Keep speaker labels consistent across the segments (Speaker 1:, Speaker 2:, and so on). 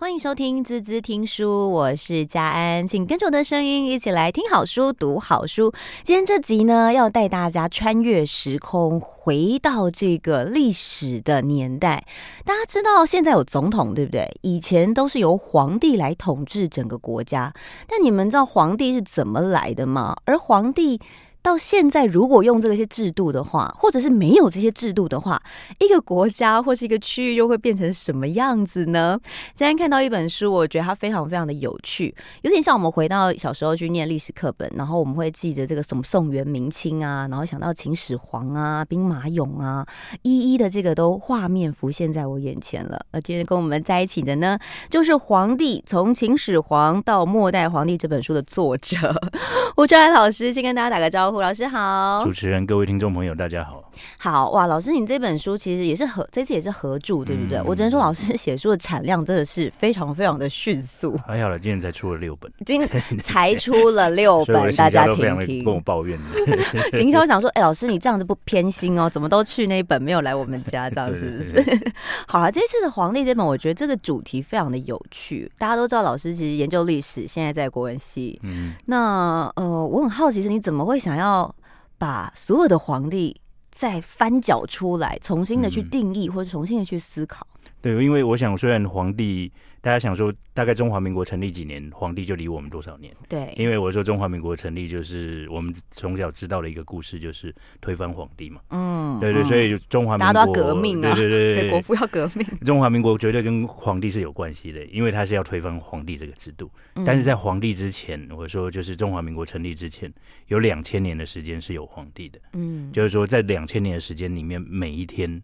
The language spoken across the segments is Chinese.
Speaker 1: 欢迎收听滋滋听书，我是佳安，请跟着我的声音一起来听好书、读好书。今天这集呢，要带大家穿越时空，回到这个历史的年代。大家知道现在有总统，对不对？以前都是由皇帝来统治整个国家。但你们知道皇帝是怎么来的吗？而皇帝。到现在，如果用这些制度的话，或者是没有这些制度的话，一个国家或是一个区域又会变成什么样子呢？今天看到一本书，我觉得它非常非常的有趣，有点像我们回到小时候去念历史课本，然后我们会记着这个什么宋元明清啊，然后想到秦始皇啊、兵马俑啊，一一的这个都画面浮现在我眼前了。而今天跟我们在一起的呢，就是《皇帝从秦始皇到末代皇帝》这本书的作者 吴春海老师，先跟大家打个招呼。吴老师好，
Speaker 2: 主持人、各位听众朋友，大家好。
Speaker 1: 好哇，老师，你这本书其实也是合，这次也是合著，对不对？嗯、我只能说，老师写书的产量真的是非常非常的迅速。
Speaker 2: 还好了，今天才出了六本，
Speaker 1: 今才出了六本，大家听听。
Speaker 2: 跟我抱怨
Speaker 1: 行销想说，哎、欸，老师你这样子不偏心哦？怎么都去那一本，没有来我们家，这样是不是？好了，这次的《皇帝》这本，我觉得这个主题非常的有趣。大家都知道，老师其实研究历史，现在在国文系。嗯，那呃，我很好奇，是你怎么会想要把所有的皇帝再翻搅出来，重新的去定义，或者重新的去思考？
Speaker 2: 对，因为我想，虽然皇帝。大家想说，大概中华民国成立几年，皇帝就离我们多少年？
Speaker 1: 对，
Speaker 2: 因为我说中华民国成立就是我们从小知道的一个故事，就是推翻皇帝嘛。嗯，对对，所以中华民国大家都要革命啊，对对对，
Speaker 1: 国父要革命。
Speaker 2: 中华民国绝对跟皇帝是有关系的，因为他是要推翻皇帝这个制度。但是在皇帝之前，我说就是中华民国成立之前，有两千年的时间是有皇帝的。嗯，就是说在两千年的时间里面，每一天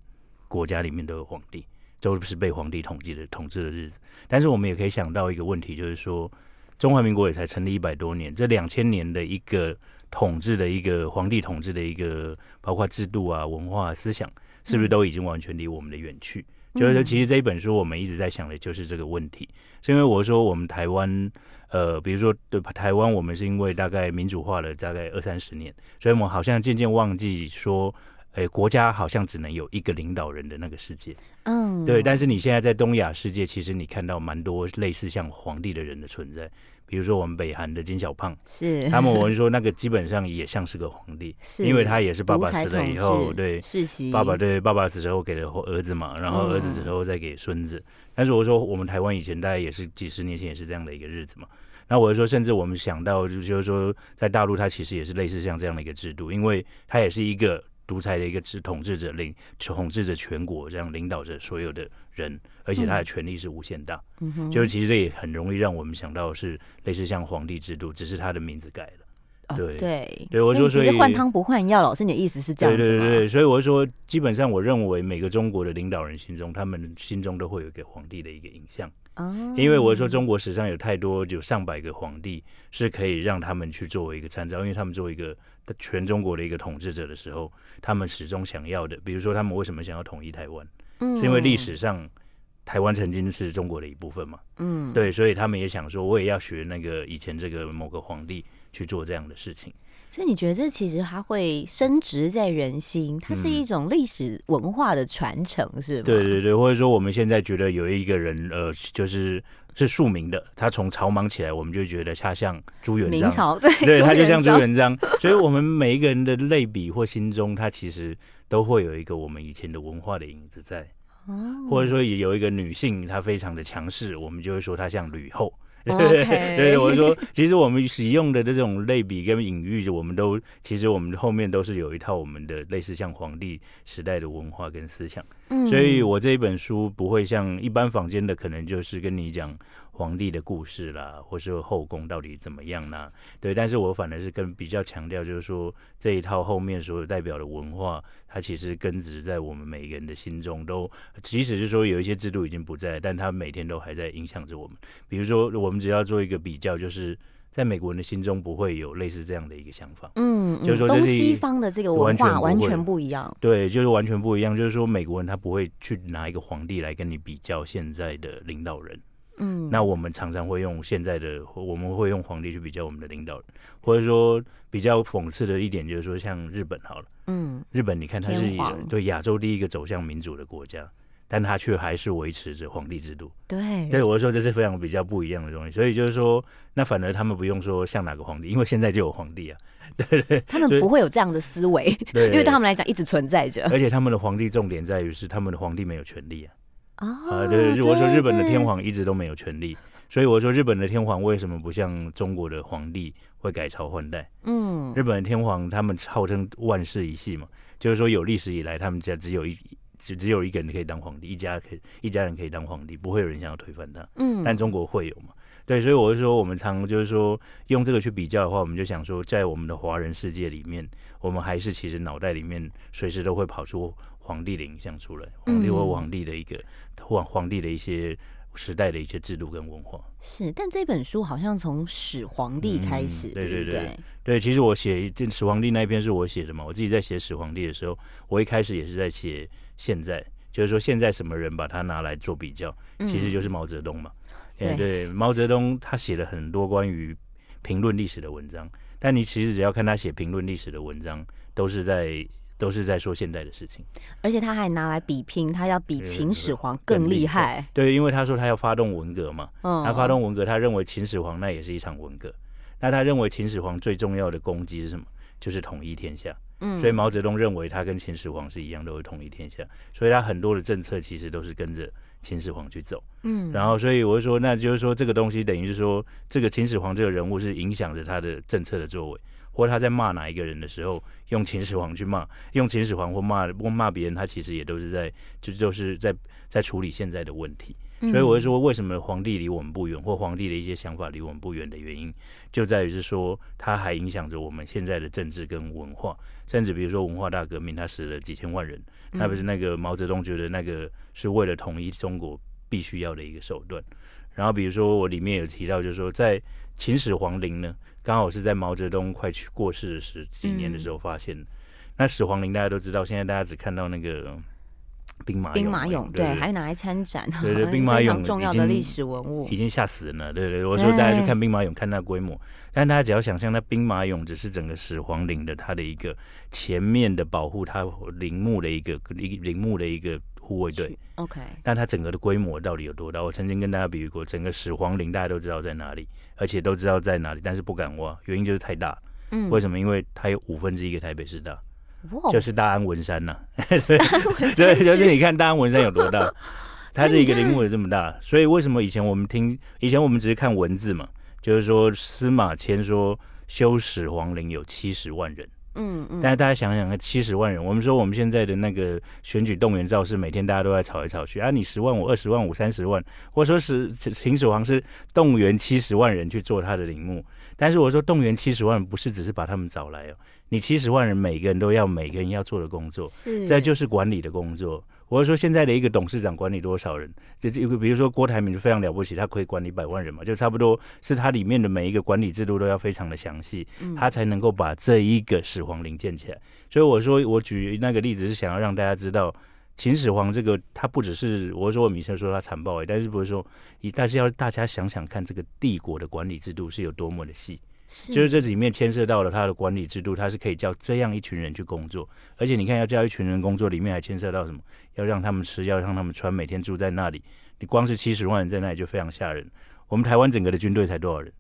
Speaker 2: 国家里面都有皇帝。都是被皇帝统治的统治的日子，但是我们也可以想到一个问题，就是说中华民国也才成立一百多年，这两千年的一个统治的一个皇帝统治的一个，包括制度啊、文化、思想，是不是都已经完全离我们的远去？嗯、就是说，其实这一本书我们一直在想的就是这个问题，是因为我说我们台湾，呃，比如说对台湾，我们是因为大概民主化了大概二三十年，所以我们好像渐渐忘记说。诶，国家好像只能有一个领导人的那个世界，嗯，对。但是你现在在东亚世界，其实你看到蛮多类似像皇帝的人的存在，比如说我们北韩的金小胖，是 他们，我们说那个基本上也像是个皇帝，是因为他也是爸爸死了以后，对，世袭，爸爸对爸爸死之后给了儿子嘛，然后儿子之后再给孙子。嗯、但是我说我们台湾以前大概也是几十年前也是这样的一个日子嘛。那我就说，甚至我们想到就是说，在大陆它其实也是类似像这样的一个制度，因为它也是一个。独裁的一个统统治者领统治着全国，这样领导着所有的人，而且他的权力是无限大。嗯哼，就是其实这也很容易让我们想到是类似像皇帝制度，只是他的名字改了。对、哦、对对，我说所以换汤不换药，老师你的意思是这样子吗？对对对，所以我说基本上我认为每个中国的领导人心中，他们心中都会有一个皇帝的一个影像。哦，因为我说中国史上有太多有上百个皇帝是可以让他们去作为一个参照，因为他们作为一个。全中国的一个统治者的时候，他们始终想要的，比如说他们为什么想要统一台湾，嗯，是因为历史上台湾曾经是中国的一部分嘛，嗯，对，所以他们也想说，我也要学那个以前这个某个皇帝去做这样的事情。
Speaker 1: 所以你觉得这其实它会深植在人心，它是一种历史文化的传承，是吗？
Speaker 2: 对对对，或者说我们现在觉得有一个人，呃，就是。是庶民的，他从草莽起来，我们就觉得他像朱元璋。
Speaker 1: 明朝对，
Speaker 2: 对，他就像朱元璋。所以，我们每一个人的类比或心中，他其实都会有一个我们以前的文化的影子在。哦，或者说有一个女性，她非常的强势，我们就会说她像吕后。对对对，我说，其实我们使用的这种类比跟隐喻，我们都其实我们后面都是有一套我们的类似像皇帝时代的文化跟思想。嗯，所以我这一本书不会像一般坊间的，可能就是跟你讲。皇帝的故事啦，或是后宫到底怎么样呢？对，但是我反而是更比较强调，就是说这一套后面所有代表的文化，它其实根植在我们每一个人的心中，都即使是说有一些制度已经不在，但它每天都还在影响着我们。比如说，我们只要做一个比较，就是在美国人的心中不会有类似这样的一个想法，嗯，就是说这是
Speaker 1: 东西方的这个文化完全不一样，
Speaker 2: 对，就是完全不一样。就是说美国人他不会去拿一个皇帝来跟你比较现在的领导人。嗯，那我们常常会用现在的，我们会用皇帝去比较我们的领导人，或者说比较讽刺的一点就是说，像日本好了，嗯，日本你看它是对亚洲第一个走向民主的国家，但它却还是维持着皇帝制度。
Speaker 1: 对，
Speaker 2: 对，我说这是非常比较不一样的东西。所以就是说，那反而他们不用说像哪个皇帝，因为现在就有皇帝啊。对对，
Speaker 1: 他们不会有这样的思维，对，因为对他们来讲一直存在着。
Speaker 2: 而且他们的皇帝重点在于是他们的皇帝没有权利啊。
Speaker 1: 啊、
Speaker 2: 哦，对，我说日本的天皇一直都没有权利，所以我说日本的天皇为什么不像中国的皇帝会改朝换代？嗯，日本的天皇他们号称万世一系嘛，就是说有历史以来他们家只有一只只有一个人可以当皇帝，一家可以一家人可以当皇帝，不会有人想要推翻他。嗯，但中国会有嘛？对，所以我就说我们常就是说用这个去比较的话，我们就想说在我们的华人世界里面，我们还是其实脑袋里面随时都会跑出。皇帝的影像出来，皇帝或皇帝的一个皇、嗯、皇帝的一些时代的一些制度跟文化。
Speaker 1: 是，但这本书好像从始皇帝开始，
Speaker 2: 嗯、对对
Speaker 1: 对对，
Speaker 2: 对，其实我写这始皇帝那一篇是我写的嘛，我自己在写始皇帝的时候，我一开始也是在写现在，就是说现在什么人把它拿来做比较，其实就是毛泽东嘛，嗯、对，毛泽东他写了很多关于评论历史的文章，但你其实只要看他写评论历史的文章，都是在。都是在说现代的事情，
Speaker 1: 而且他还拿来比拼，他要比秦始皇更厉害。
Speaker 2: 对，因为他说他要发动文革嘛，他发动文革，他认为秦始皇那也是一场文革。那他认为秦始皇最重要的功绩是什么？就是统一天下。嗯，所以毛泽东认为他跟秦始皇是一样，都会统一天下。所以他很多的政策其实都是跟着秦始皇去走。嗯，然后所以我就说，那就是说这个东西等于是说，这个秦始皇这个人物是影响着他的政策的作为。或者他在骂哪一个人的时候，用秦始皇去骂，用秦始皇或骂或骂别人，他其实也都是在就就是在在处理现在的问题。所以我就说，为什么皇帝离我们不远，或皇帝的一些想法离我们不远的原因，就在于是说，他还影响着我们现在的政治跟文化，甚至比如说文化大革命，他死了几千万人，他不是那个毛泽东觉得那个是为了统一中国必须要的一个手段。然后比如说我里面有提到，就是说在秦始皇陵呢。刚好是在毛泽东快去过世的十几年的时候发现那始皇陵大家都知道，现在大家只看到那个兵马俑，
Speaker 1: 兵马俑对，对，还拿来参展，
Speaker 2: 对对，兵马俑
Speaker 1: 重要的历史文物
Speaker 2: 已经吓死人了，对对。我说大家去看兵马俑，看那规模，但大家只要想象，那兵马俑只是整个始皇陵的它的一个前面的保护它陵墓的一个陵陵墓的一个。护卫队
Speaker 1: ，OK，
Speaker 2: 那它整个的规模到底有多大？我曾经跟大家比喻过，整个始皇陵大家都知道在哪里，而且都知道在哪里，但是不敢挖，原因就是太大。嗯，为什么？因为它有五分之一个台北市大，哇就是大安文山呐、啊。对，就是你看大安文山有多大，它是一个陵墓有这么大，所以为什么以前我们听，以前我们只是看文字嘛，就是说司马迁说修始皇陵有七十万人。嗯嗯，但是大家想想看，七十万人，我们说我们现在的那个选举动员造势，每天大家都在吵来吵去啊，你十万我、二十万我、三十万，或者说是秦始皇是动员七十万人去做他的陵墓，但是我说动员七十万人不是只是把他们找来哦，你七十万人每个人都要每个人要做的工作，是，再就是管理的工作。我是说，现在的一个董事长管理多少人？就是一个，比如说郭台铭就非常了不起，他可以管理百万人嘛，就差不多是他里面的每一个管理制度都要非常的详细，他才能够把这一个始皇陵建起来。所以我说，我举那个例子是想要让大家知道，秦始皇这个他不只是我说我米生说他残暴，但是不是说，但是要大家想想看，这个帝国的管理制度是有多么的细。是就是这里面牵涉到了他的管理制度，他是可以叫这样一群人去工作，而且你看要叫一群人工作，里面还牵涉到什么？要让他们吃，要让他们穿，每天住在那里。你光是七十万人在那里就非常吓人。我们台湾整个的军队才多少人？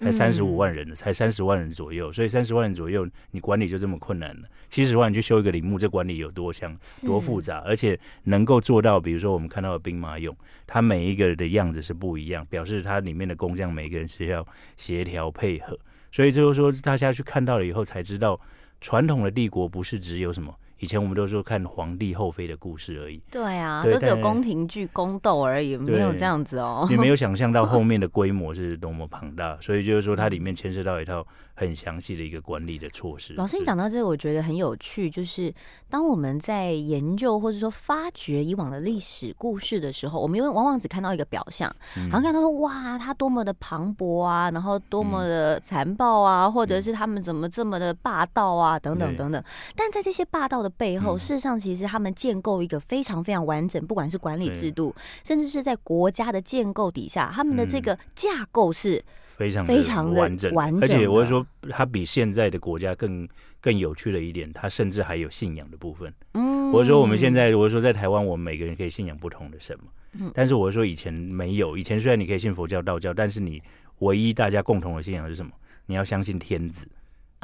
Speaker 2: 才三十五万人，才三十万人左右。所以三十万人左右，你管理就这么困难了。七十万人去修一个陵墓，这管理有多像多复杂？而且能够做到，比如说我们看到的兵马俑，它每一个的样子是不一样，表示它里面的工匠每个人是要协调配合。所以就是说，大家去看到了以后才知道，传统的帝国不是只有什么。以前我们都说看皇帝后妃的故事而已，
Speaker 1: 对啊，对都只有宫廷剧、宫斗而已，没有这样子哦。
Speaker 2: 你没有想象到后面的规模是多么庞大，所以就是说它里面牵涉到一套很详细的一个管理的措施。
Speaker 1: 老师，你讲到这个，我觉得很有趣，就是当我们在研究或者说发掘以往的历史故事的时候，我们因为往往只看到一个表象，好像看到说哇，他多么的磅礴啊，然后多么的残暴啊，或者是他们怎么这么的霸道啊，等等等等。但在这些霸道的背后，事实上其实他们建构一个非常非常完整，不管是管理制度，甚至是在国家的建构底下，他们的这个架构是
Speaker 2: 非常
Speaker 1: 非常的
Speaker 2: 完整，
Speaker 1: 完整，
Speaker 2: 而且我说它比现在的国家更更有趣的一点，它甚至还有信仰的部分。嗯，我说我们现在，我说在台湾，我们每个人可以信仰不同的什么。嗯，但是我说以前没有，以前虽然你可以信佛教、道教，但是你唯一大家共同的信仰是什么？你要相信天子。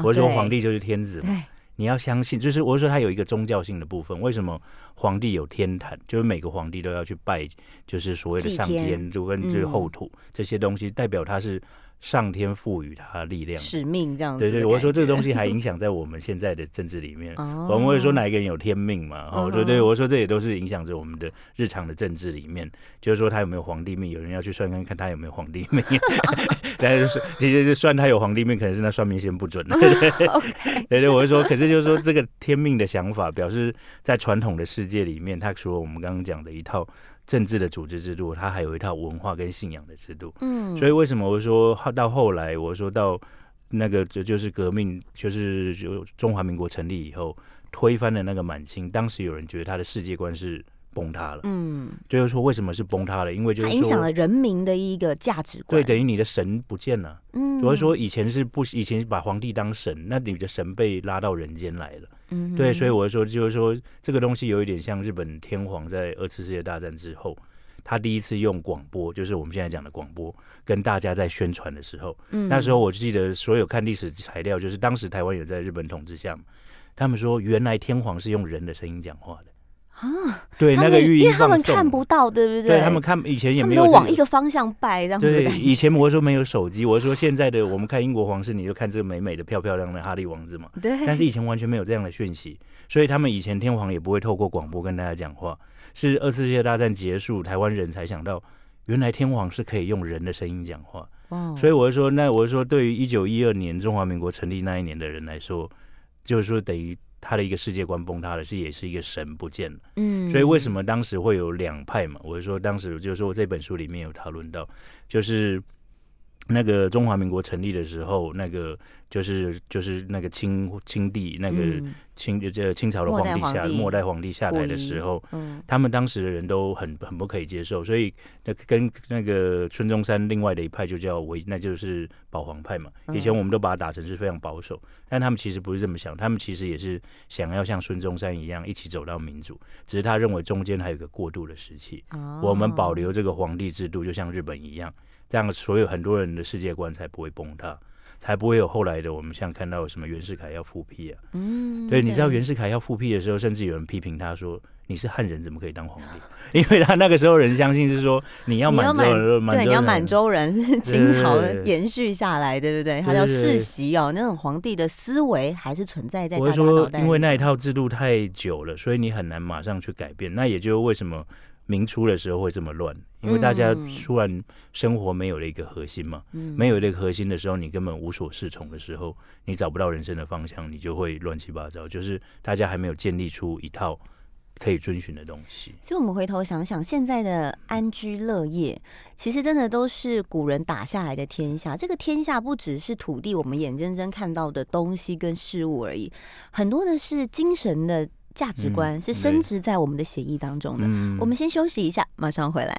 Speaker 2: 我说皇帝就是天子嘛。对。你要相信，就是我说他有一个宗教性的部分。为什么皇帝有天坛？就是每个皇帝都要去拜，就是所谓的上天，就跟这个后土这些东西，代表他是。上天赋予他力量、
Speaker 1: 使命这样子。
Speaker 2: 对对，我说这个东西还影响在我们现在的政治里面。我们会说哪一个人有天命嘛？哦，对对，我说这也都是影响着我们的日常的政治里面。就是说他有没有皇帝命？有人要去算看看他有没有皇帝命。但是其实就算他有皇帝命，可能是那算命先不准。对对对对，我会说，可是就是说这个天命的想法，表示在传统的世界里面，他除了我们刚刚讲的一套。政治的组织制度，它还有一套文化跟信仰的制度。嗯，所以为什么我说到后来，我说到那个这就是革命，就是就中华民国成立以后推翻了那个满清，当时有人觉得他的世界观是崩塌了。嗯，就是说为什么是崩塌了？因为就是
Speaker 1: 影响了人民的一个价值观。
Speaker 2: 对，等于你的神不见了。嗯，我说以前是不以前把皇帝当神，那你的神被拉到人间来了。嗯，对，所以我说，就是说，这个东西有一点像日本天皇在二次世界大战之后，他第一次用广播，就是我们现在讲的广播，跟大家在宣传的时候，嗯，那时候我记得所有看历史材料，就是当时台湾有在日本统治下，他们说原来天皇是用人的声音讲话的。啊，对，那个寓意，
Speaker 1: 因为他们看不到，对不对？
Speaker 2: 对他们看以前也没有
Speaker 1: 往一个方向拜这样子。
Speaker 2: 对，以前我说没有手机，我说现在的我们看英国皇室，你就看这个美美的、漂漂亮的哈利王子嘛。对。但是以前完全没有这样的讯息，所以他们以前天皇也不会透过广播跟大家讲话。是二次世界大战结束，台湾人才想到，原来天皇是可以用人的声音讲话。哦。所以我就说，那我就说，对于一九一二年中华民国成立那一年的人来说，就是说等于。他的一个世界观崩塌了，是也是一个神不见了。嗯，所以为什么当时会有两派嘛？我是说当时就是说这本书里面有讨论到，就是那个中华民国成立的时候，那个就是就是那个清清帝那个。嗯清这清朝的皇帝下末代皇帝下来的时候，嗯，他们当时的人都很很不可以接受，所以那跟那个孙中山另外的一派就叫维，那就是保皇派嘛。以前我们都把它打成是非常保守，但他们其实不是这么想，他们其实也是想要像孙中山一样一起走到民主，只是他认为中间还有一个过渡的时期，我们保留这个皇帝制度，就像日本一样，这样所有很多人的世界观才不会崩塌。才不会有后来的我们像看到什么袁世凯要复辟啊，嗯，对，你知道袁世凯要复辟的时候，甚至有人批评他说，你是汉人怎么可以当皇帝？因为他那个时候人相信是说你要满洲人，
Speaker 1: 对，你要满洲人是清朝延续下来，对不对？他要世袭哦，那种皇帝的思维还是存在在大家脑袋里。
Speaker 2: 因为那一套制度太久了，所以你很难马上去改变。那也就是为什么。明初的时候会这么乱，因为大家突然生活没有了一个核心嘛，嗯、没有了一个核心的时候，你根本无所适从的时候，你找不到人生的方向，你就会乱七八糟。就是大家还没有建立出一套可以遵循的东西。
Speaker 1: 所以，我们回头想想，现在的安居乐业，其实真的都是古人打下来的天下。这个天下不只是土地，我们眼睁睁看到的东西跟事物而已，很多的是精神的。价值观是深植在我们的协议当中的。嗯、我们先休息一下，马上回来。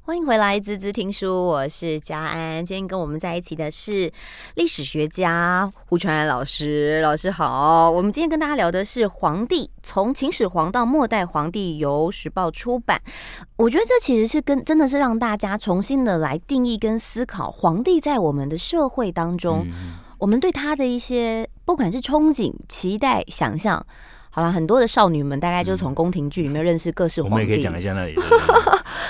Speaker 1: 欢迎回来，滋滋听书，我是佳安。今天跟我们在一起的是历史学家胡传安老师，老师好。我们今天跟大家聊的是皇帝，从秦始皇到末代皇帝，由时报出版。我觉得这其实是跟真的是让大家重新的来定义跟思考皇帝在我们的社会当中，嗯、我们对他的一些不管是憧憬、期待、想象。好了，很多的少女们大概就从宫廷剧里面认识各式皇帝。嗯、我们
Speaker 2: 也可以讲一下那里，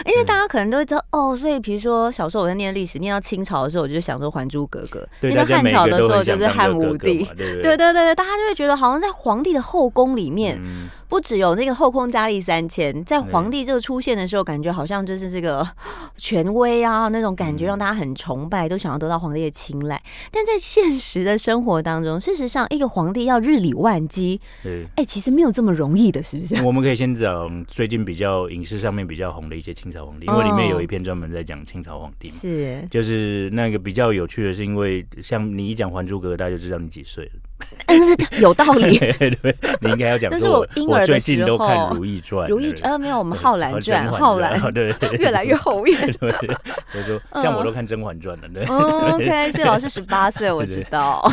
Speaker 1: 因为大家可能都会知道哦。所以比如说小时候我在念历史，念到清朝的时候，我就想说《还珠格格》；念到汉朝的时候，就是汉武帝。对对对对，大家就会觉得好像在皇帝的后宫里面。嗯不只有那个后宫佳丽三千，在皇帝这个出现的时候，感觉好像就是这个 权威啊，那种感觉让大家很崇拜，都想要得到皇帝的青睐。但在现实的生活当中，事实上，一个皇帝要日理万机，对，哎、欸，其实没有这么容易的，是不是？
Speaker 2: 我们可以先讲最近比较影视上面比较红的一些清朝皇帝，因为里面有一篇专门在讲清朝皇帝，是，就是那个比较有趣的是，因为像你一讲《还珠格格》，大家就知道你几岁了。
Speaker 1: 嗯，有道理。
Speaker 2: 对，你应该要讲。
Speaker 1: 但是我婴儿的时候，
Speaker 2: 都看《如懿传》。
Speaker 1: 如懿呃没有，我们《浩然传》《浩然》
Speaker 2: 对，
Speaker 1: 越来越后面。
Speaker 2: 对，我说像我都看《甄嬛传》了。对
Speaker 1: ，OK，谢老师十八岁，我知道。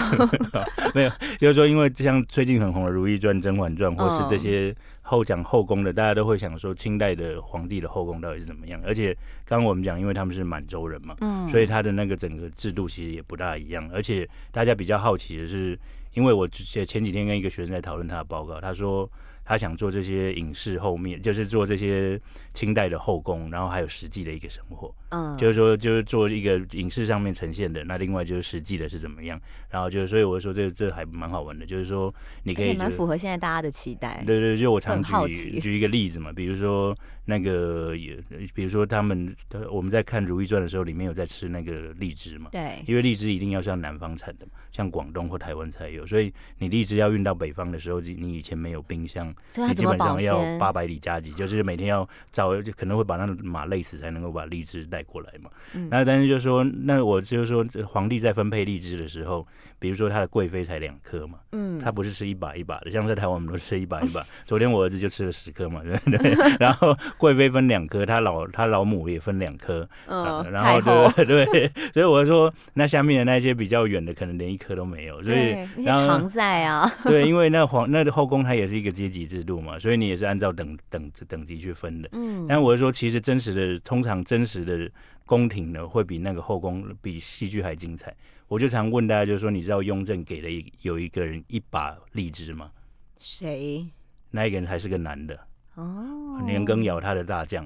Speaker 2: 没有，就是说，因为像最近很红的《如懿传》《甄嬛传》，或是这些。后讲后宫的，大家都会想说清代的皇帝的后宫到底是怎么样？而且刚刚我们讲，因为他们是满洲人嘛，嗯，所以他的那个整个制度其实也不大一样。而且大家比较好奇的是，因为我前前几天跟一个学生在讨论他的报告，他说。他想做这些影视后面，就是做这些清代的后宫，然后还有实际的一个生活，嗯，就是说就是做一个影视上面呈现的，那另外就是实际的是怎么样，然后就是所以我说这这还蛮好玩的，就是说你可以蛮
Speaker 1: 符合现在大家的期待，
Speaker 2: 对对，就我常举举一个例子嘛，比如说那个也，比如说他们我们在看《如懿传》的时候，里面有在吃那个荔枝嘛，
Speaker 1: 对，
Speaker 2: 因为荔枝一定要是要南方产的嘛，像广东或台湾才有，所以你荔枝要运到北方的时候，你以前没有冰箱。你基本上要八百里加急，就是每天要找，就可能会把那马累死，才能够把荔枝带过来嘛。嗯、那但是就是说，那我就是说，皇帝在分配荔枝的时候，比如说他的贵妃才两颗嘛，嗯，他不是吃一把一把的，像在台湾我们都吃一把一把。昨天我儿子就吃了十颗嘛，对 对。然后贵妃分两颗，他老他老母也分两颗，嗯、啊，然后对 对，所以我说，那下面的那些比较远的，可能连一颗都没有。所以
Speaker 1: 那些常在啊，
Speaker 2: 对，因为那皇那后宫它也是一个阶级制度嘛。所以你也是按照等等等级去分的，嗯，但我是说，其实真实的，通常真实的宫廷呢，会比那个后宫比戏剧还精彩。我就常问大家，就是说，你知道雍正给了一有一个人一把荔枝吗？
Speaker 1: 谁？
Speaker 2: 那一个人还是个男的哦，年羹尧他的大将，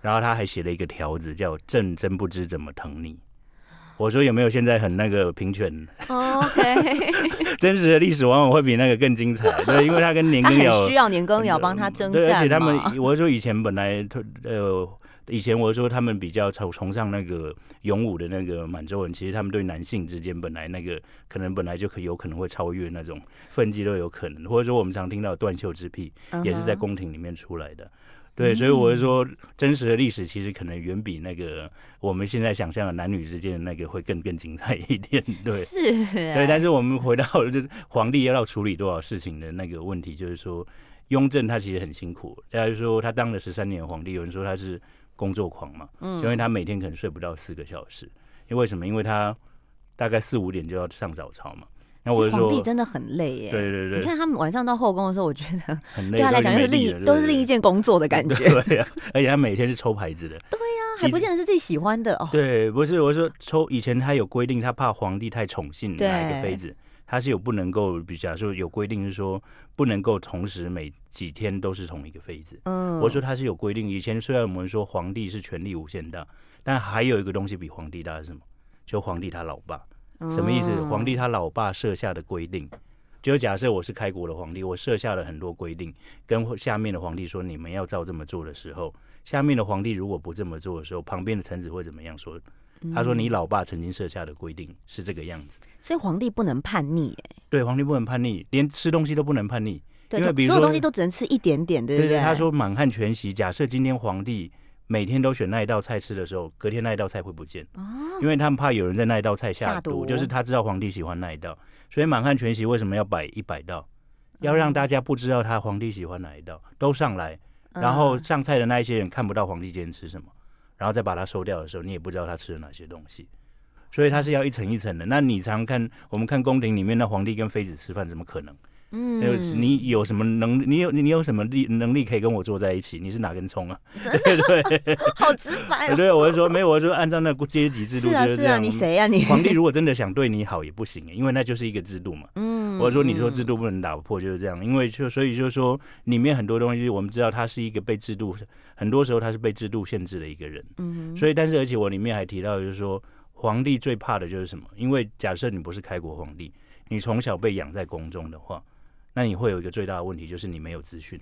Speaker 2: 然后他还写了一个条子，叫“朕真不知怎么疼你”。我说有没有现在很那个平权
Speaker 1: ？OK，
Speaker 2: 真实的历史往往会比那个更精彩，对，因为他跟年羹尧
Speaker 1: 需要年羹尧帮他征战，
Speaker 2: 对，而且他们，我说以前本来呃，以前我说他们比较崇崇尚那个勇武的那个满洲人，其实他们对男性之间本来那个可能本来就可有可能会超越那种分际都有可能，或者说我们常听到断袖之癖也是在宫廷里面出来的。对，所以我是说，真实的历史其实可能远比那个我们现在想象的男女之间的那个会更更精彩一点。对，
Speaker 1: 是，
Speaker 2: 对。但是我们回到就是皇帝要处理多少事情的那个问题，就是说，雍正他其实很辛苦。大家就说他当了十三年皇帝，有人说他是工作狂嘛，嗯，因为他每天可能睡不到四个小时。因为什么？因为他大概四五点就要上早朝嘛。那我
Speaker 1: 皇帝真的很累耶，
Speaker 2: 对对对，
Speaker 1: 你看他们晚上到后宫的时候，我觉得
Speaker 2: 很累，
Speaker 1: 对他来讲就是另都是另一件工作的感觉。
Speaker 2: 对呀，而且他每天是抽牌子的。
Speaker 1: 对呀，还不见得是自己喜欢的哦。
Speaker 2: 对，不是，我说抽以前他有规定，他怕皇帝太宠幸哪一个妃子，他是有不能够，比如说有规定是说不能够同时每几天都是同一个妃子。嗯，我说他是有规定。以前虽然我们说皇帝是权力无限大，但还有一个东西比皇帝大是什么？就皇帝他老爸。什么意思？皇帝他老爸设下的规定，就假设我是开国的皇帝，我设下了很多规定，跟下面的皇帝说你们要照这么做的时候，下面的皇帝如果不这么做的时候，旁边的臣子会怎么样说？他说你老爸曾经设下的规定是这个样子，
Speaker 1: 所以皇帝不能叛逆。哎，对，
Speaker 2: 皇帝不能叛逆，连吃东西都不能叛逆，因为比如说
Speaker 1: 所有东西都只能吃一点点，对不对？
Speaker 2: 他说满汉全席，假设今天皇帝。每天都选那一道菜吃的时候，隔天那一道菜会不见，因为他们怕有人在那一道菜下毒，就是他知道皇帝喜欢那一道，所以满汉全席为什么要摆一百道？要让大家不知道他皇帝喜欢哪一道，都上来，然后上菜的那一些人看不到皇帝今天吃什么，然后再把它收掉的时候，你也不知道他吃了哪些东西，所以他是要一层一层的。那你常看我们看宫廷里面的皇帝跟妃子吃饭，怎么可能？嗯，你有什么能？你有你有什么力能力可以跟我坐在一起？你是哪根葱啊？对对，
Speaker 1: 好直白哦。
Speaker 2: 对，我就说没有，我就说按照那个阶级制度就是这样。是啊，是啊，
Speaker 1: 你谁呀？你
Speaker 2: 皇帝如果真的想对你好也不行，因为那就是一个制度嘛。嗯，我说你说制度不能打破就是这样，因为就所以就是说里面很多东西我们知道他是一个被制度，很多时候他是被制度限制的一个人。嗯，所以但是而且我里面还提到就是说皇帝最怕的就是什么？因为假设你不是开国皇帝，你从小被养在宫中的话。那你会有一个最大的问题，就是你没有资讯，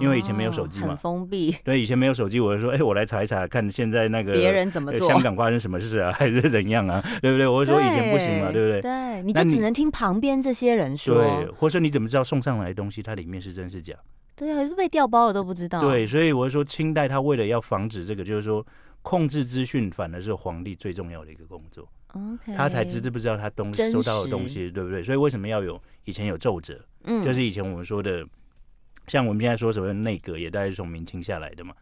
Speaker 2: 因为以前没有手机嘛，
Speaker 1: 很封闭。
Speaker 2: 对，以前没有手机，我就说，哎，我来查一查，看现在那个
Speaker 1: 别人怎么做，
Speaker 2: 香港发生什么事啊，还是怎样啊？对不对？我就说以前不行嘛，对不对？
Speaker 1: 对，你就只能听旁边这些人说。
Speaker 2: 对，或者说你怎么知道送上来的东西它里面是真是假？
Speaker 1: 对啊，被调包了都不知道。
Speaker 2: 对，所以我就说清代他为了要防止这个，就是说控制资讯反而是皇帝最重要的一个工作。
Speaker 1: Okay,
Speaker 2: 他才知知不知道他东西收到的东西，对不对？所以为什么要有以前有奏折？嗯，就是以前我们说的，像我们现在说所谓的内阁，也大概是从明清下来的嘛。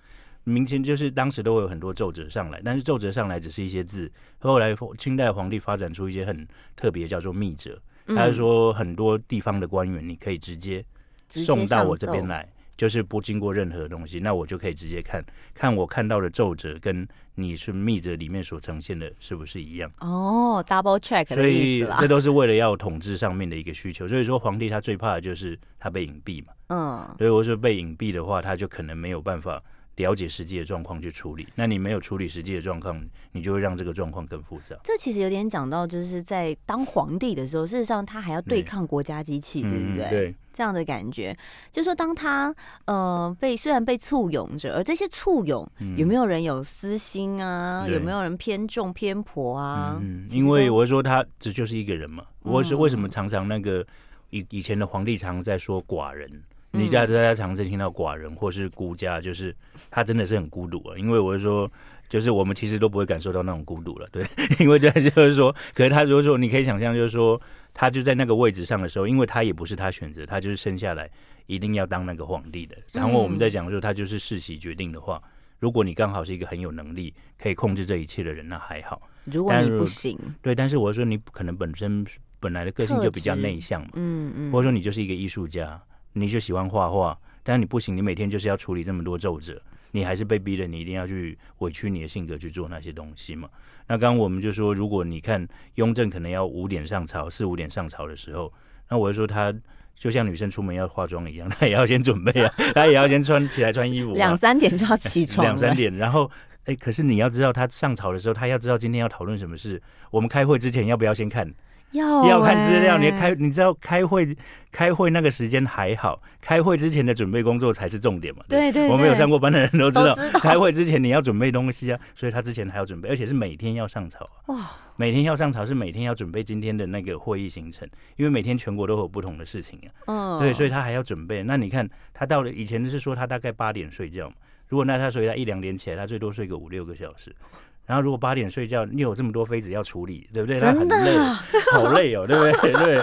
Speaker 2: 明清就是当时都会有很多奏折上来，但是奏折上来只是一些字。后来清代皇帝发展出一些很特别，叫做密折。他是说很多地方的官员，你可以直接送到我这边来。就是不经过任何东西，那我就可以直接看看我看到的皱褶跟你是密折里面所呈现的是不是一样？
Speaker 1: 哦，double check
Speaker 2: 所以这都是为了要统治上面的一个需求。所以说皇帝他最怕的就是他被隐蔽嘛。嗯，所以我说被隐蔽的话，他就可能没有办法。了解实际的状况去处理，那你没有处理实际的状况，你就会让这个状况更复杂。
Speaker 1: 这其实有点讲到，就是在当皇帝的时候，事实上他还要对抗国家机器，对，对不对？
Speaker 2: 嗯、对，
Speaker 1: 这样的感觉，就是说当他呃被虽然被簇拥着，而这些簇拥、嗯、有没有人有私心啊？有没有人偏重偏颇啊？
Speaker 2: 嗯，因为我说他这就是一个人嘛。我是为什么常常那个以以前的皇帝常常在说寡人。你家大家常常听到寡人或是孤家，就是他真的是很孤独啊。因为我是说，就是我们其实都不会感受到那种孤独了，对。因为这就是说，可是他如果说你可以想象，就是说他就在那个位置上的时候，因为他也不是他选择，他就是生下来一定要当那个皇帝的。然后我们在讲说他就是世袭决定的话，如果你刚好是一个很有能力可以控制这一切的人，那还好。
Speaker 1: 如果你不行，
Speaker 2: 对，但是我说你可能本身本来的个性就比较内向嘛，嗯嗯，或者说你就是一个艺术家。你就喜欢画画，但是你不行，你每天就是要处理这么多皱褶，你还是被逼的，你一定要去委屈你的性格去做那些东西嘛。那刚刚我们就说，如果你看雍正可能要五点上朝，四五点上朝的时候，那我就说他就像女生出门要化妆一样，他也要先准备啊，他也要先穿起来穿衣服，
Speaker 1: 两三点就要起床，
Speaker 2: 两三点，然后哎、欸，可是你要知道他上朝的时候，他要知道今天要讨论什么事，我们开会之前要不要先看？
Speaker 1: 要
Speaker 2: 要看资料，你开你知道开会开会那个时间还好，开会之前的准备工作才是重点嘛。
Speaker 1: 对对，对，
Speaker 2: 我们有上过班的人都知道，
Speaker 1: 知道
Speaker 2: 开会之前你要准备东西啊，所以他之前还要准备，而且是每天要上朝。哇，每天要上朝是每天要准备今天的那个会议行程，因为每天全国都有不同的事情啊。嗯，对，所以他还要准备。那你看他到了以前是说他大概八点睡觉嘛，如果那他所以他一两点起来，他最多睡个五六个小时。然后如果八点睡觉，你有这么多妃子要处理，对不对？真的很累，好累哦，对不对？对，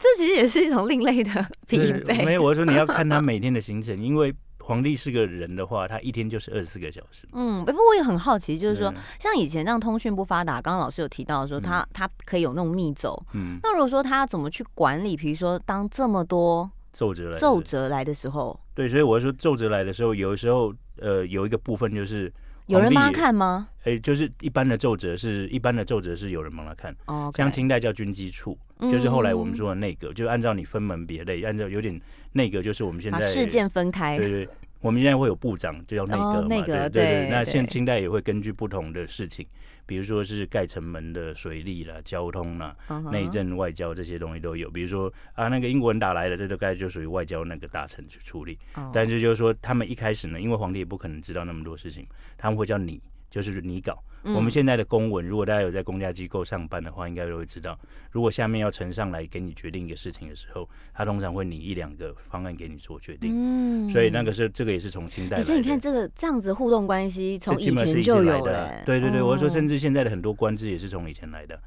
Speaker 1: 这其实也是一种另类的 疲惫。
Speaker 2: 没有，我说你要看他每天的行程，因为皇帝是个人的话，他一天就是二十四个小时。
Speaker 1: 嗯，不过我也很好奇，就是说，像以前这样通讯不发达，刚刚老师有提到说他、嗯、他可以有那种密奏。嗯，那如果说他怎么去管理？比如说，当这么多
Speaker 2: 奏折来
Speaker 1: 奏折来的时候，
Speaker 2: 对，所以我说奏折来的时候，有的时候呃有一个部分就是。
Speaker 1: 有人帮他看吗？
Speaker 2: 哎、欸，就是一般的奏折是一般的奏折是有人帮他看。哦，okay. 像清代叫军机处，就是后来我们说的内阁，就按照你分门别类，按照有点内阁就是我们现在把
Speaker 1: 事件分开。
Speaker 2: 对，对对，我们现在会有部长，就叫内阁嘛。对，对，对，那现清代也会根据不同的事情。比如说是盖城门的水利啦、交通啦、内政、外交这些东西都有。比如说啊，那个英国人打来了，这都该就属于外交那个大臣去处理。但是就是说，他们一开始呢，因为皇帝也不可能知道那么多事情，他们会叫你。就是拟稿。我们现在的公文，如果大家有在公家机构上班的话，应该都会知道，如果下面要呈上来给你决定一个事情的时候，他通常会拟一两个方案给你做决定。嗯，所以那个是这个也是从清代来的。
Speaker 1: 所以你看这个这样子互动关系，从以前就有的。
Speaker 2: 对对对，我说甚至现在的很多官制也是从以前来的。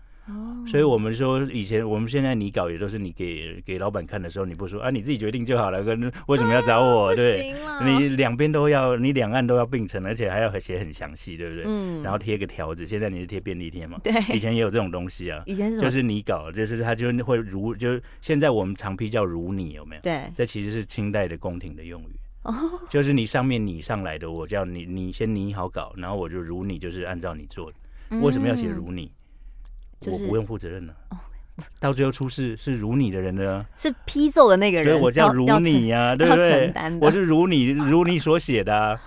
Speaker 2: 所以，我们说以前，我们现在拟稿也都是你给给老板看的时候，你不说啊，你自己决定就好了。跟为什么要找我？对，你两边都要，你两岸都要并成，而且还要写很详细，对不对？嗯。然后贴个条子，现在你是贴便利贴嘛？对。以前也有这种东西啊。以前是就是拟稿，就是他就会如，就是现在我们常批叫如你，有没有？对。这其实是清代的宫廷的用语。哦。就是你上面拟上来的，我叫你，你先拟好稿，然后我就如你，就是按照你做的。为什么要写如拟？就是、我不用负责任了，哦，到最后出事是如你的人呢？
Speaker 1: 是批奏的那个人，
Speaker 2: 对，我叫如你呀，啊，对不对？我是如你，如你所写的，啊，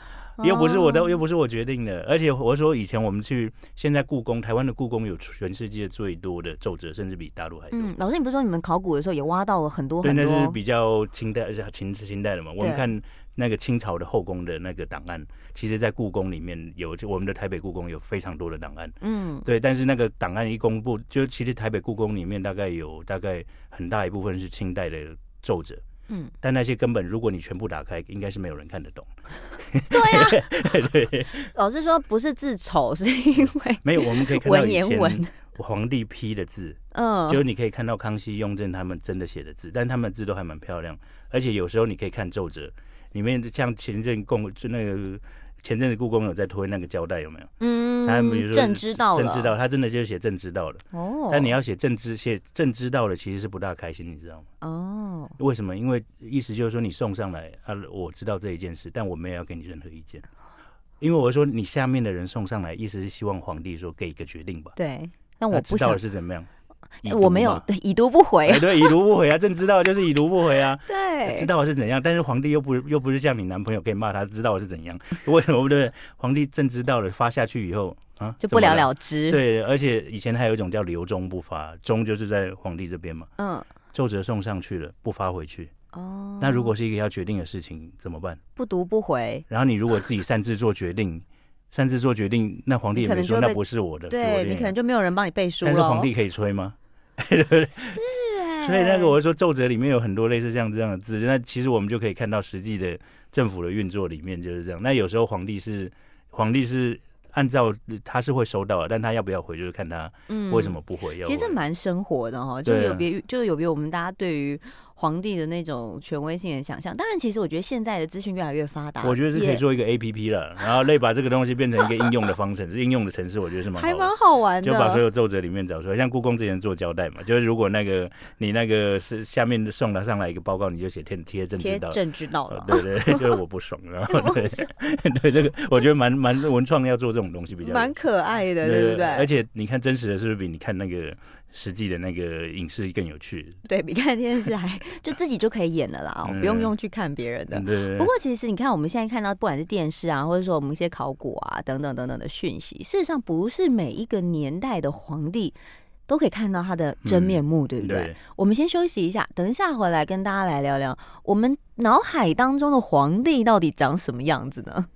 Speaker 2: 又不是我的，又不是我决定的。而且我说以前我们去，现在故宫，台湾的故宫有全世界最多的奏折，甚至比大陆还多。
Speaker 1: 嗯，老师，你不是说你们考古的时候也挖到了很多很多？
Speaker 2: 对，那是比较清代，而且清清代的嘛。我们看。那个清朝的后宫的那个档案，其实，在故宫里面有，就我们的台北故宫有非常多的档案。嗯，对，但是那个档案一公布，就其实台北故宫里面大概有大概很大一部分是清代的奏折。嗯，但那些根本如果你全部打开，应该是没有人看得懂。
Speaker 1: 对啊，对，老师说不是字丑，是因为
Speaker 2: 没有，我们可以看到
Speaker 1: 以前
Speaker 2: 皇帝批的字，嗯，就是你可以看到康熙、雍正他们真的写的字，但他们字都还蛮漂亮，而且有时候你可以看奏折里面，像前阵共就那个。前阵子故宫有在推那个胶带，有没有？嗯，他比如说朕知道，朕知道，他真的就是写朕知道了。哦，但你要写朕知写朕知道了，其实是不大开心，你知道吗？哦，为什么？因为意思就是说你送上来啊，我知道这一件事，但我没有要给你任何意见，因为我说你下面的人送上来，意思是希望皇帝说给一个决定吧。
Speaker 1: 对，但我不知
Speaker 2: 道的是怎么样。
Speaker 1: 我没有对已读不回、
Speaker 2: 对 已读不回啊，朕知道就是已读不回啊，
Speaker 1: 对，
Speaker 2: 知道我是怎样，但是皇帝又不又不是像你男朋友可以骂他，知道我是怎样，为什么不对？皇帝朕知道了，发下去以后啊，
Speaker 1: 就不了了之。
Speaker 2: 对，而且以前还有一种叫留中不发，中就是在皇帝这边嘛，嗯，奏折送上去了，不发回去。哦，那如果是一个要决定的事情怎么办？
Speaker 1: 不读不回。
Speaker 2: 然后你如果自己擅自做决定，擅自做决定，那皇帝也没说那不是我的，
Speaker 1: 对你可能就没有人帮你背书了。
Speaker 2: 但是皇帝可以吹吗？对对是哎，所以那个我说奏折里面有很多类似像这样的字，那其实我们就可以看到实际的政府的运作里面就是这样。那有时候皇帝是皇帝是按照他是会收到的，但他要不要回就是看他为什么不回。
Speaker 1: 其实蛮生活的哈，就有别于就是有别我们大家对于。皇帝的那种权威性的想象，当然，其实我觉得现在的资讯越来越发达，
Speaker 2: 我觉得是可以做一个 A P P 了，然后类把这个东西变成一个应用的方程式，应用的程式，我觉得是蛮
Speaker 1: 还蛮好玩的，
Speaker 2: 就把所有奏折里面找出来，像故宫之前做交代嘛，就是如果那个你那个是下面送了上来一个报告，你就写贴贴朕知道，
Speaker 1: 朕知道了，
Speaker 2: 对对，就是我不爽，然后对对这个我觉得蛮蛮文创要做这种东西比较
Speaker 1: 蛮可爱的，对不对？
Speaker 2: 而且你看真实的是不是比你看那个？实际的那个影视更有趣，
Speaker 1: 对，比看电视还就自己就可以演了啦，不用用去看别人的。不过其实你看我们现在看到不管是电视啊，或者说我们一些考古啊等等等等的讯息，事实上不是每一个年代的皇帝都可以看到他的真面目，对不对？我们先休息一下，等一下回来跟大家来聊聊我们脑海当中的皇帝到底长什么样子呢？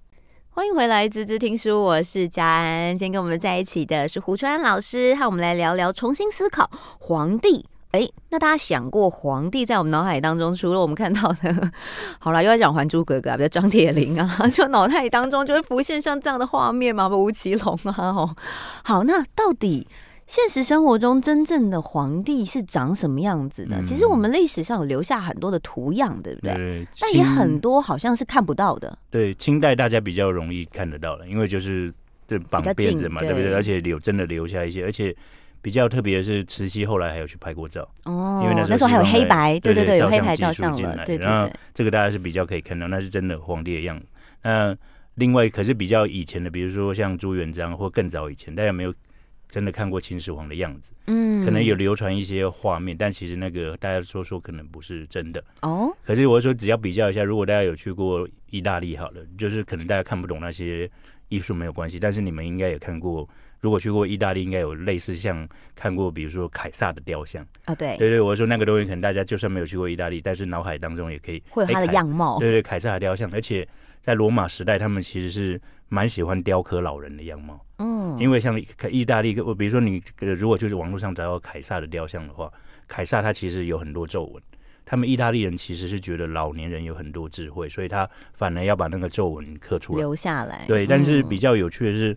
Speaker 1: 欢迎回来，滋滋听书，我是佳安。今天跟我们在一起的是胡川老师，和我们来聊聊重新思考皇帝。哎，那大家想过皇帝在我们脑海当中，除了我们看到的，好了，又要讲《还珠格格》啊，比如张铁林啊，就脑海当中就会浮现像这样的画面吗？吴奇隆啊，哦，好，那到底？现实生活中，真正的皇帝是长什么样子的？嗯、其实我们历史上有留下很多的图样，对不对？对，但也很多好像是看不到的。
Speaker 2: 对，清代大家比较容易看得到了，因为就是这绑辫子嘛，对不对？而且有真的留下一些，而且比较特别的是，慈禧后来还有去拍过照哦，因为那时候，还有
Speaker 1: 黑白，对对对，有黑白照相了，对对对。
Speaker 2: 然后这个大家是比较可以看到，那是真的皇帝的样子。那另外可是比较以前的，比如说像朱元璋或更早以前，大家有没有？真的看过秦始皇的样子，嗯，可能有流传一些画面，但其实那个大家说说可能不是真的哦。可是我说只要比较一下，如果大家有去过意大利，好了，就是可能大家看不懂那些艺术没有关系，但是你们应该也看过，如果去过意大利，应该有类似像看过，比如说凯撒的雕像。
Speaker 1: 啊，对。
Speaker 2: 对对，我说那个东西可能大家就算没有去过意大利，但是脑海当中也可以
Speaker 1: 会有他的样貌，
Speaker 2: 对对，凯撒的雕像，而且在罗马时代，他们其实是。蛮喜欢雕刻老人的样貌，嗯，因为像意大利，比如说你如果就是网络上找到凯撒的雕像的话，凯撒他其实有很多皱纹，他们意大利人其实是觉得老年人有很多智慧，所以他反而要把那个皱纹刻出来。
Speaker 1: 留下来。
Speaker 2: 对，但是比较有趣的是，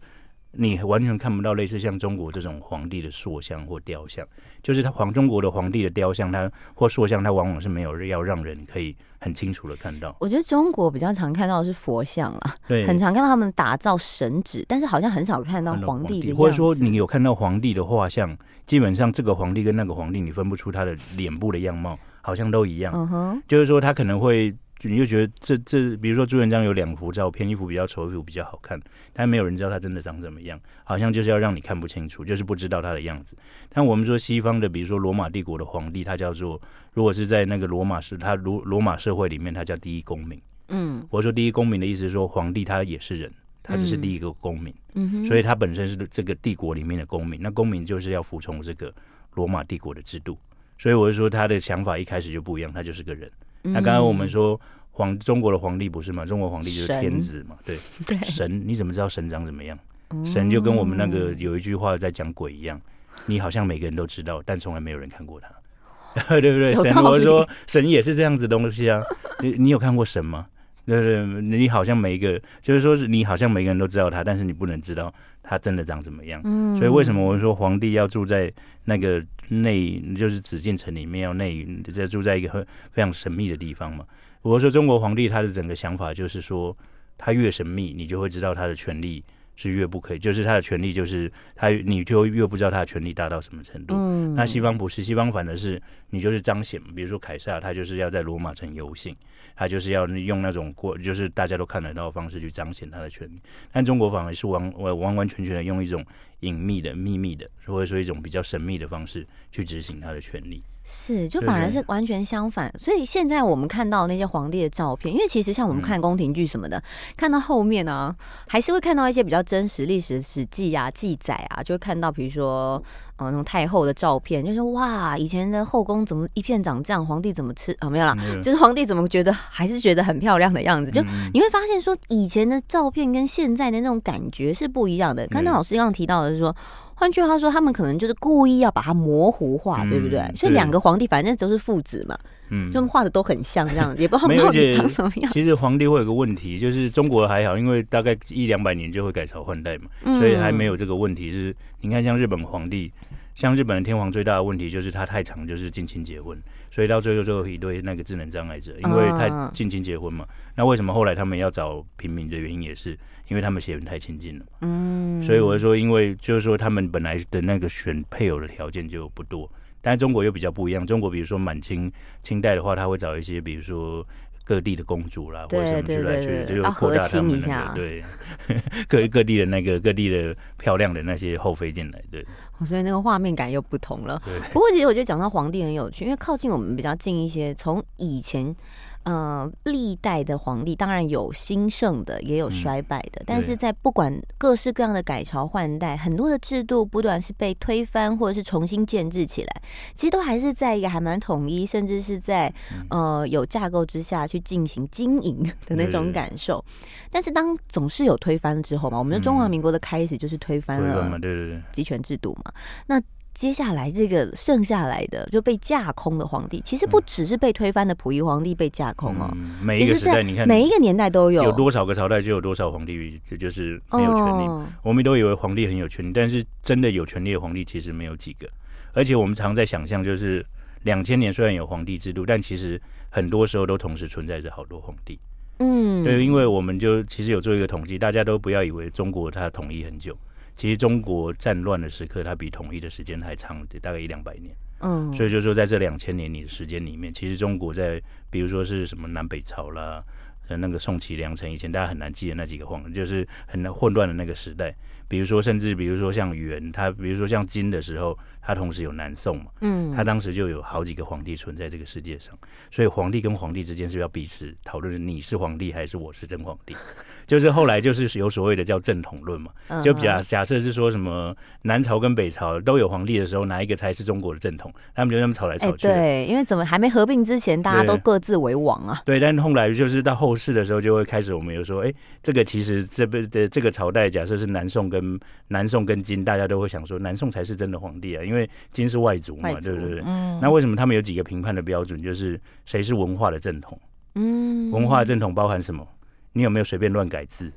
Speaker 2: 你完全看不到类似像中国这种皇帝的塑像或雕像，就是他皇中国的皇帝的雕像，他或塑像，他往往是没有要让人可以。很清楚的看到，
Speaker 1: 我觉得中国比较常看到的是佛像啦，对，很常看到他们打造神祇，但是好像很少看到皇帝的。
Speaker 2: 或者说你有看到皇帝的画像，基本上这个皇帝跟那个皇帝，你分不出他的脸部的样貌，好像都一样。嗯哼，就是说他可能会。就你就觉得这这，比如说朱元璋有两幅照片，一幅比较丑，一幅比较好看，但没有人知道他真的长怎么样，好像就是要让你看不清楚，就是不知道他的样子。但我们说西方的，比如说罗马帝国的皇帝，他叫做，如果是在那个罗马是他罗罗马社会里面，他叫第一公民。嗯，我说第一公民的意思是说，皇帝他也是人，他只是第一个公民。嗯哼，所以他本身是这个帝国里面的公民，那公民就是要服从这个罗马帝国的制度。所以我就说他的想法一开始就不一样，他就是个人。那刚刚我们说皇中国的皇帝不是吗？中国皇帝就是天子嘛，对，对神，你怎么知道神长怎么样？神就跟我们那个有一句话在讲鬼一样，你好像每个人都知道，但从来没有人看过他。对不对？神，我说神也是这样子东西啊。你你有看过神吗？对对，你好像每一个，就是说是你好像每个人都知道他，但是你不能知道他真的长怎么样。嗯，所以为什么我们说皇帝要住在那个内，就是紫禁城里面要内，在住在一个很非常神秘的地方嘛？我说中国皇帝他的整个想法就是说，他越神秘，你就会知道他的权力。是越不可以，就是他的权利，就是他，你就越不知道他的权利大到什么程度。嗯，那西方不是，西方反而是你就是彰显，比如说凯撒，他就是要在罗马城游行，他就是要用那种过，就是大家都看得到的方式去彰显他的权利。但中国反而是完完完完全全的用一种隐秘的、秘密的，或者说一种比较神秘的方式去执行他的权利。
Speaker 1: 是，就反而是完全相反。所以现在我们看到那些皇帝的照片，因为其实像我们看宫廷剧什么的，嗯、看到后面啊，还是会看到一些比较真实历史史记啊、记载啊，就会看到比如说呃那种太后的照片，就是哇，以前的后宫怎么一片长这样，皇帝怎么吃啊？没有啦，嗯、就是皇帝怎么觉得还是觉得很漂亮的样子。就你会发现说，以前的照片跟现在的那种感觉是不一样的。刚刚老师刚刚提到的是说。换句话说，他们可能就是故意要把它模糊化，嗯、对不对？所以两个皇帝反正都是父子嘛，嗯，就画的都很像，这样也不知道他们到底长什么样。
Speaker 2: 其实皇帝会有个问题，就是中国还好，因为大概一两百年就会改朝换代嘛，所以还没有这个问题。就是你看，像日本皇帝，像日本的天皇，最大的问题就是他太常就是近亲结婚，所以到最后就有一堆那个智能障碍者，因为太近亲结婚嘛。那为什么后来他们要找平民的原因也是？因为他们血缘太亲近了，嗯，所以我说，因为就是说，他们本来的那个选配偶的条件就不多，但是中国又比较不一样。中国比如说满清清代的话，他会找一些比如说各地的公主啦，或者什么之类去，就扩大他们那个对 各各地的那个各地的漂亮的那些后妃进来，对，
Speaker 1: 所以那个画面感又不同了。对，不过其实我觉得讲到皇帝很有趣，因为靠近我们比较近一些，从以前。呃，历代的皇帝当然有兴盛的，也有衰败的，嗯、但是在不管各式各样的改朝换代，很多的制度不断是被推翻或者是重新建制起来，其实都还是在一个还蛮统一，甚至是在呃有架构之下去进行经营的那种感受。但是当总是有推翻了之后嘛，我们的中华民国的开始就是推翻了集权制度嘛，那。接下来这个剩下来的就被架空的皇帝，其实不只是被推翻的溥仪皇帝被架空哦。
Speaker 2: 嗯、每一个时代，你看
Speaker 1: 每一个年代都有，
Speaker 2: 有多少个朝代就有多少皇帝，这就是没有权利。哦、我们都以为皇帝很有权利，但是真的有权利的皇帝其实没有几个。而且我们常在想象，就是两千年虽然有皇帝制度，但其实很多时候都同时存在着好多皇帝。嗯，对，因为我们就其实有做一个统计，大家都不要以为中国它统一很久。其实中国战乱的时刻，它比统一的时间还长，大概一两百年。嗯，所以就是说，在这两千年里的时间里面，其实中国在，比如说是什么南北朝啦，那个宋齐梁陈，以前大家很难记得那几个皇，就是很混乱的那个时代。比如说，甚至比如说像元，他比如说像金的时候，他同时有南宋嘛，嗯，他当时就有好几个皇帝存在这个世界上。所以皇帝跟皇帝之间是要彼此讨论，你是皇帝还是我是真皇帝？就是后来就是有所谓的叫正统论嘛，就假假设是说什么南朝跟北朝都有皇帝的时候，哪一个才是中国的正统？他们就那么吵来吵去。
Speaker 1: 对，因为怎么还没合并之前，大家都各自为王啊。
Speaker 2: 对，但后来就是到后世的时候，就会开始我们有说，哎，这个其实这边的这个朝代，假设是南宋跟南宋跟金，大家都会想说南宋才是真的皇帝啊，因为金是外族嘛，对不对？嗯。那为什么他们有几个评判的标准？就是谁是文化的正统？嗯，文化的正统包含什么？你有没有随便乱改字？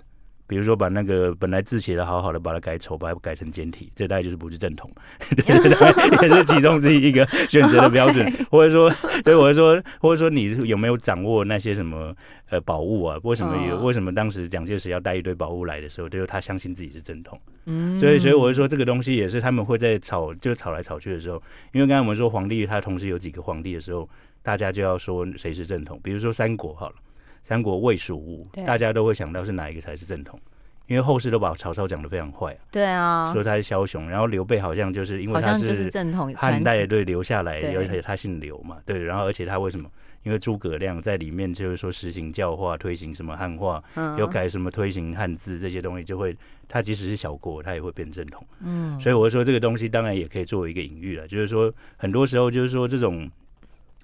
Speaker 2: 比如说把那个本来字写的好好的，把它改丑，把它改成简体，这大概就是不是正统，也是其中之一一个选择的标准。或者说，对，或者说，或者说你有没有掌握那些什么呃宝物啊？为什么有？为什么当时蒋介石要带一堆宝物来的时候，就是他相信自己是正统？嗯，所以，所以我就说这个东西也是他们会在吵，就吵来吵去的时候，因为刚才我们说皇帝他同时有几个皇帝的时候，大家就要说谁是正统。比如说三国好了。三国魏蜀吴，大家都会想到是哪一个才是正统，因为后世都把曹操讲的非常坏，
Speaker 1: 对啊，
Speaker 2: 说他是枭雄，然后刘备好像就是因为他是正统，汉代对留下来，而且他姓刘嘛，对，然后而且他为什么？因为诸葛亮在里面就是说实行教化，推行什么汉化，又改什么推行汉字这些东西，就会他即使是小国，他也会变正统。嗯，所以我说这个东西当然也可以作为一个隐喻了，就是说很多时候就是说这种。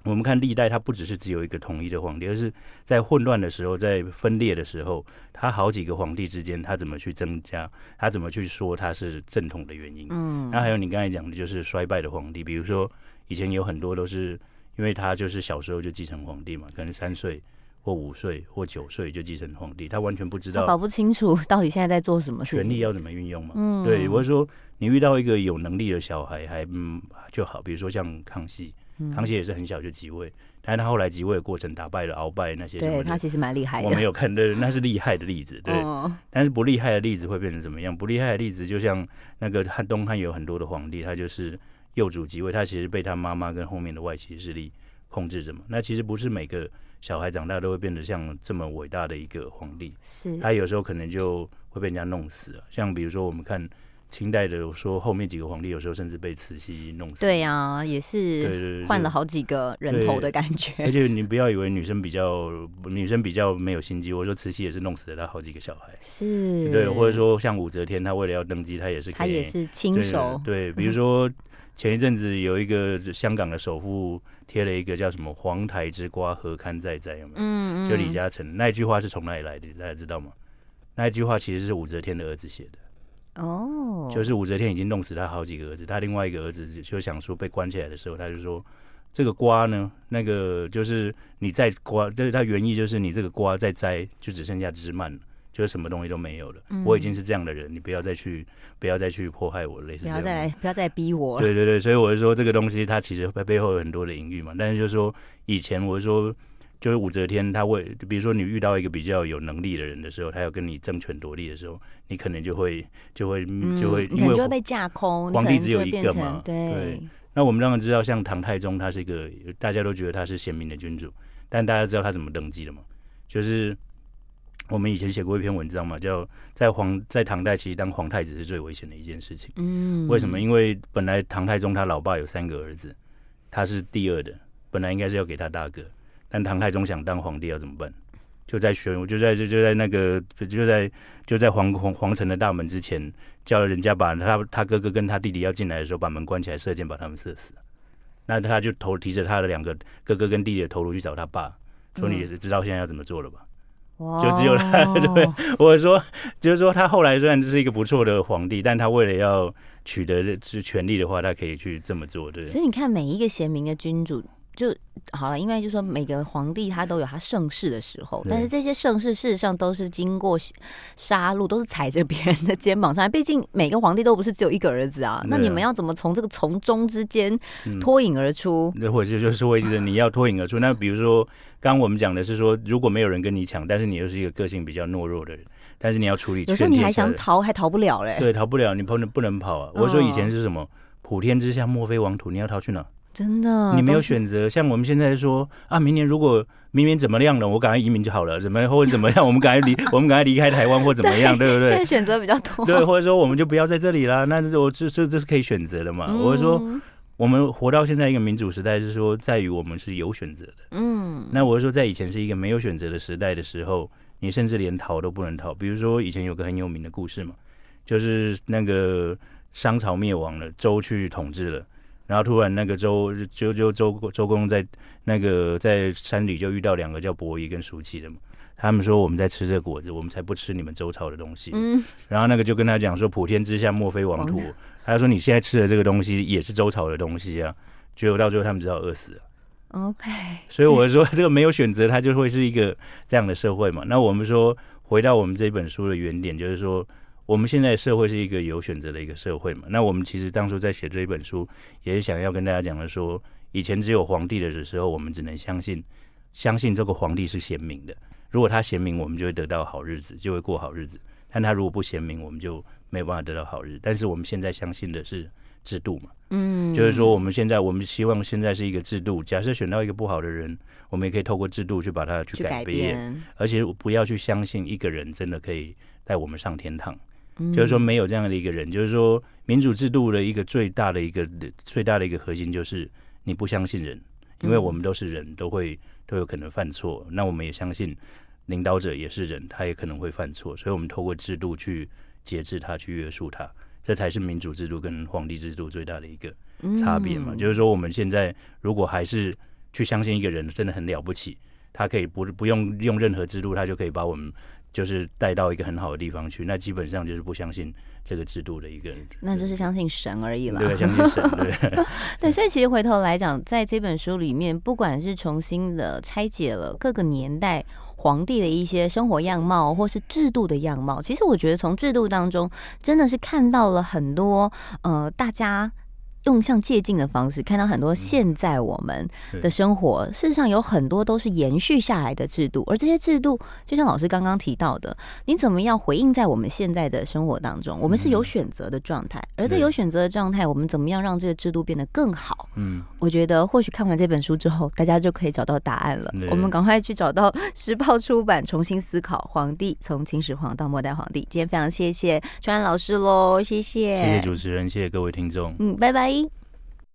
Speaker 2: 我们看历代，它不只是只有一个统一的皇帝，而是在混乱的时候，在分裂的时候，他好几个皇帝之间，他怎么去增加，他怎么去说他是正统的原因。嗯，那还有你刚才讲的，就是衰败的皇帝，比如说以前有很多都是因为他就是小时候就继承皇帝嘛，可能三岁或五岁或九岁就继承皇帝，他完全不知道，
Speaker 1: 搞不清楚 到底现在在做什么事情，
Speaker 2: 权力要怎么运用嘛。嗯，对，我是说，你遇到一个有能力的小孩还嗯就好，比如说像康熙，康熙也是很小就即位。但是他后来即位的过程，打败了鳌拜那些，
Speaker 1: 对他其实蛮厉害的。
Speaker 2: 我没有看，对，那是厉害的例子，对。哦、但是不厉害的例子会变成怎么样？不厉害的例子就像那个汉东汉有很多的皇帝，他就是幼主即位，他其实被他妈妈跟后面的外戚势力控制着嘛。那其实不是每个小孩长大都会变得像这么伟大的一个皇帝，
Speaker 1: 是
Speaker 2: 他有时候可能就会被人家弄死。像比如说我们看。清代的说后面几个皇帝有时候甚至被慈禧弄死。
Speaker 1: 对呀、啊，也是换了好几个人头的感觉。
Speaker 2: 而且你不要以为女生比较女生比较没有心机，我说慈禧也是弄死了她好几个小孩。
Speaker 1: 是，
Speaker 2: 对，或者说像武则天，她为了要登基，她也是她
Speaker 1: 也是亲手
Speaker 2: 对。对，比如说前一阵子有一个香港的首富贴了一个叫什么“黄台之瓜何堪再摘”有没有？嗯嗯。就李嘉诚那一句话是从哪里来的？大家知道吗？那一句话其实是武则天的儿子写的。
Speaker 1: 哦，oh.
Speaker 2: 就是武则天已经弄死他好几个儿子，他另外一个儿子就想说被关起来的时候，他就说这个瓜呢，那个就是你再瓜，就是他原意就是你这个瓜再摘，就只剩下枝蔓了，就是什么东西都没有了。嗯、我已经是这样的人，你不要再去，不要再去迫害我，类似。
Speaker 1: 不要再来，不要再逼我。
Speaker 2: 对对对，所以我就说这个东西它其实背后有很多的隐喻嘛。但是就是说以前我就说。就是武则天，她会比如说你遇到一个比较有能力的人的时候，他要跟你争权夺利的时候，你可能就会就会就会，因为
Speaker 1: 就会被架空。
Speaker 2: 皇帝只有一个嘛，
Speaker 1: 对，
Speaker 2: 对。那我们当然知道，像唐太宗，他是一个大家都觉得他是贤明的君主，但大家知道他怎么登基的吗？就是我们以前写过一篇文章嘛，叫在皇在唐代，其实当皇太子是最危险的一件事情。嗯，为什么？因为本来唐太宗他老爸有三个儿子，他是第二的，本来应该是要给他大哥。但唐太宗想当皇帝要怎么办？就在选，就在就就在那个就在就在皇皇皇城的大门之前，叫人家把他他哥哥跟他弟弟要进来的时候，把门关起来，射箭把他们射死。那他就头提着他的两个哥哥跟弟弟的头颅去找他爸，说：“你知道现在要怎么做了吧？”嗯、就只有他 对，我说就是说他后来虽然是一个不错的皇帝，但他为了要取得这权力的话，他可以去这么做，对。
Speaker 1: 所以你看，每一个贤明的君主。就好了，因为就说每个皇帝他都有他盛世的时候，但是这些盛世事实上都是经过杀戮，都是踩着别人的肩膀上来。毕竟每个皇帝都不是只有一个儿子啊，那你们要怎么从这个从中之间脱颖而出？
Speaker 2: 那、嗯、或者就是为了你要脱颖而出。那比如说，刚刚我们讲的是说，如果没有人跟你抢，但是你又是一个个性比较懦弱的人，但是你要处理，有时候
Speaker 1: 你还想逃，还逃不了嘞。
Speaker 2: 对，逃不了，你不能不能跑啊！我说以前是什么？哦、普天之下莫非王土，你要逃去哪？
Speaker 1: 真的，
Speaker 2: 你没有选择。像我们现在说啊，明年如果明年怎么样了，我赶快移民就好了。怎么或者怎么样，我们赶快离，我们赶快离开台湾或怎么样，对，对不对？
Speaker 1: 现在选择比较多。
Speaker 2: 对，或者说我们就不要在这里了。那这我这这这是可以选择的嘛？嗯、我说我们活到现在一个民主时代，是说在于我们是有选择的。嗯。那我是说，在以前是一个没有选择的时代的时候，你甚至连逃都不能逃。比如说以前有个很有名的故事嘛，就是那个商朝灭亡了，周去统治了。然后突然，那个周就就周周公在那个在山里就遇到两个叫伯夷跟叔齐的嘛。他们说，我们在吃这果子，我们才不吃你们周朝的东西。嗯。然后那个就跟他讲说，普天之下莫非王土。他就说，你现在吃的这个东西也是周朝的东西啊。结果到最后他们只好饿死了。
Speaker 1: OK。
Speaker 2: 所以我说，这个没有选择，它就会是一个这样的社会嘛。那我们说，回到我们这本书的原点，就是说。我们现在社会是一个有选择的一个社会嘛？那我们其实当初在写这一本书，也是想要跟大家讲的说，以前只有皇帝的时候，我们只能相信，相信这个皇帝是贤明的。如果他贤明，我们就会得到好日子，就会过好日子；但他如果不贤明，我们就没有办法得到好日子。但是我们现在相信的是制度嘛？嗯，就是说我们现在我们希望现在是一个制度。假设选到一个不好的人，我们也可以透过制度去把它去改变，而且不要去相信一个人真的可以带我们上天堂。就是说，没有这样的一个人。就是说，民主制度的一个最大的一个最大的一个核心，就是你不相信人，因为我们都是人，都会都有可能犯错。那我们也相信领导者也是人，他也可能会犯错。所以我们透过制度去节制他，去约束他，这才是民主制度跟皇帝制度最大的一个差别嘛。就是说，我们现在如果还是去相信一个人真的很了不起，他可以不不用用任何制度，他就可以把我们。就是带到一个很好的地方去，那基本上就是不相信这个制度的一个人，
Speaker 1: 那就是相信神而已了。
Speaker 2: 对，相信神。对，
Speaker 1: 对，所以其实回头来讲，在这本书里面，不管是重新的拆解了各个年代皇帝的一些生活样貌，或是制度的样貌，其实我觉得从制度当中真的是看到了很多呃大家。用像借镜的方式，看到很多现在我们的生活，嗯、事实上有很多都是延续下来的制度，而这些制度，就像老师刚刚提到的，你怎么样回应在我们现在的生活当中？我们是有选择的状态，而在有选择的状态，我们怎么样让这个制度变得更好？嗯，我觉得或许看完这本书之后，大家就可以找到答案了。我们赶快去找到时报出版，重新思考皇帝从秦始皇到末代皇帝。今天非常谢谢川安老师喽，谢谢，
Speaker 2: 谢谢主持人，谢谢各位听众，
Speaker 1: 嗯，拜拜。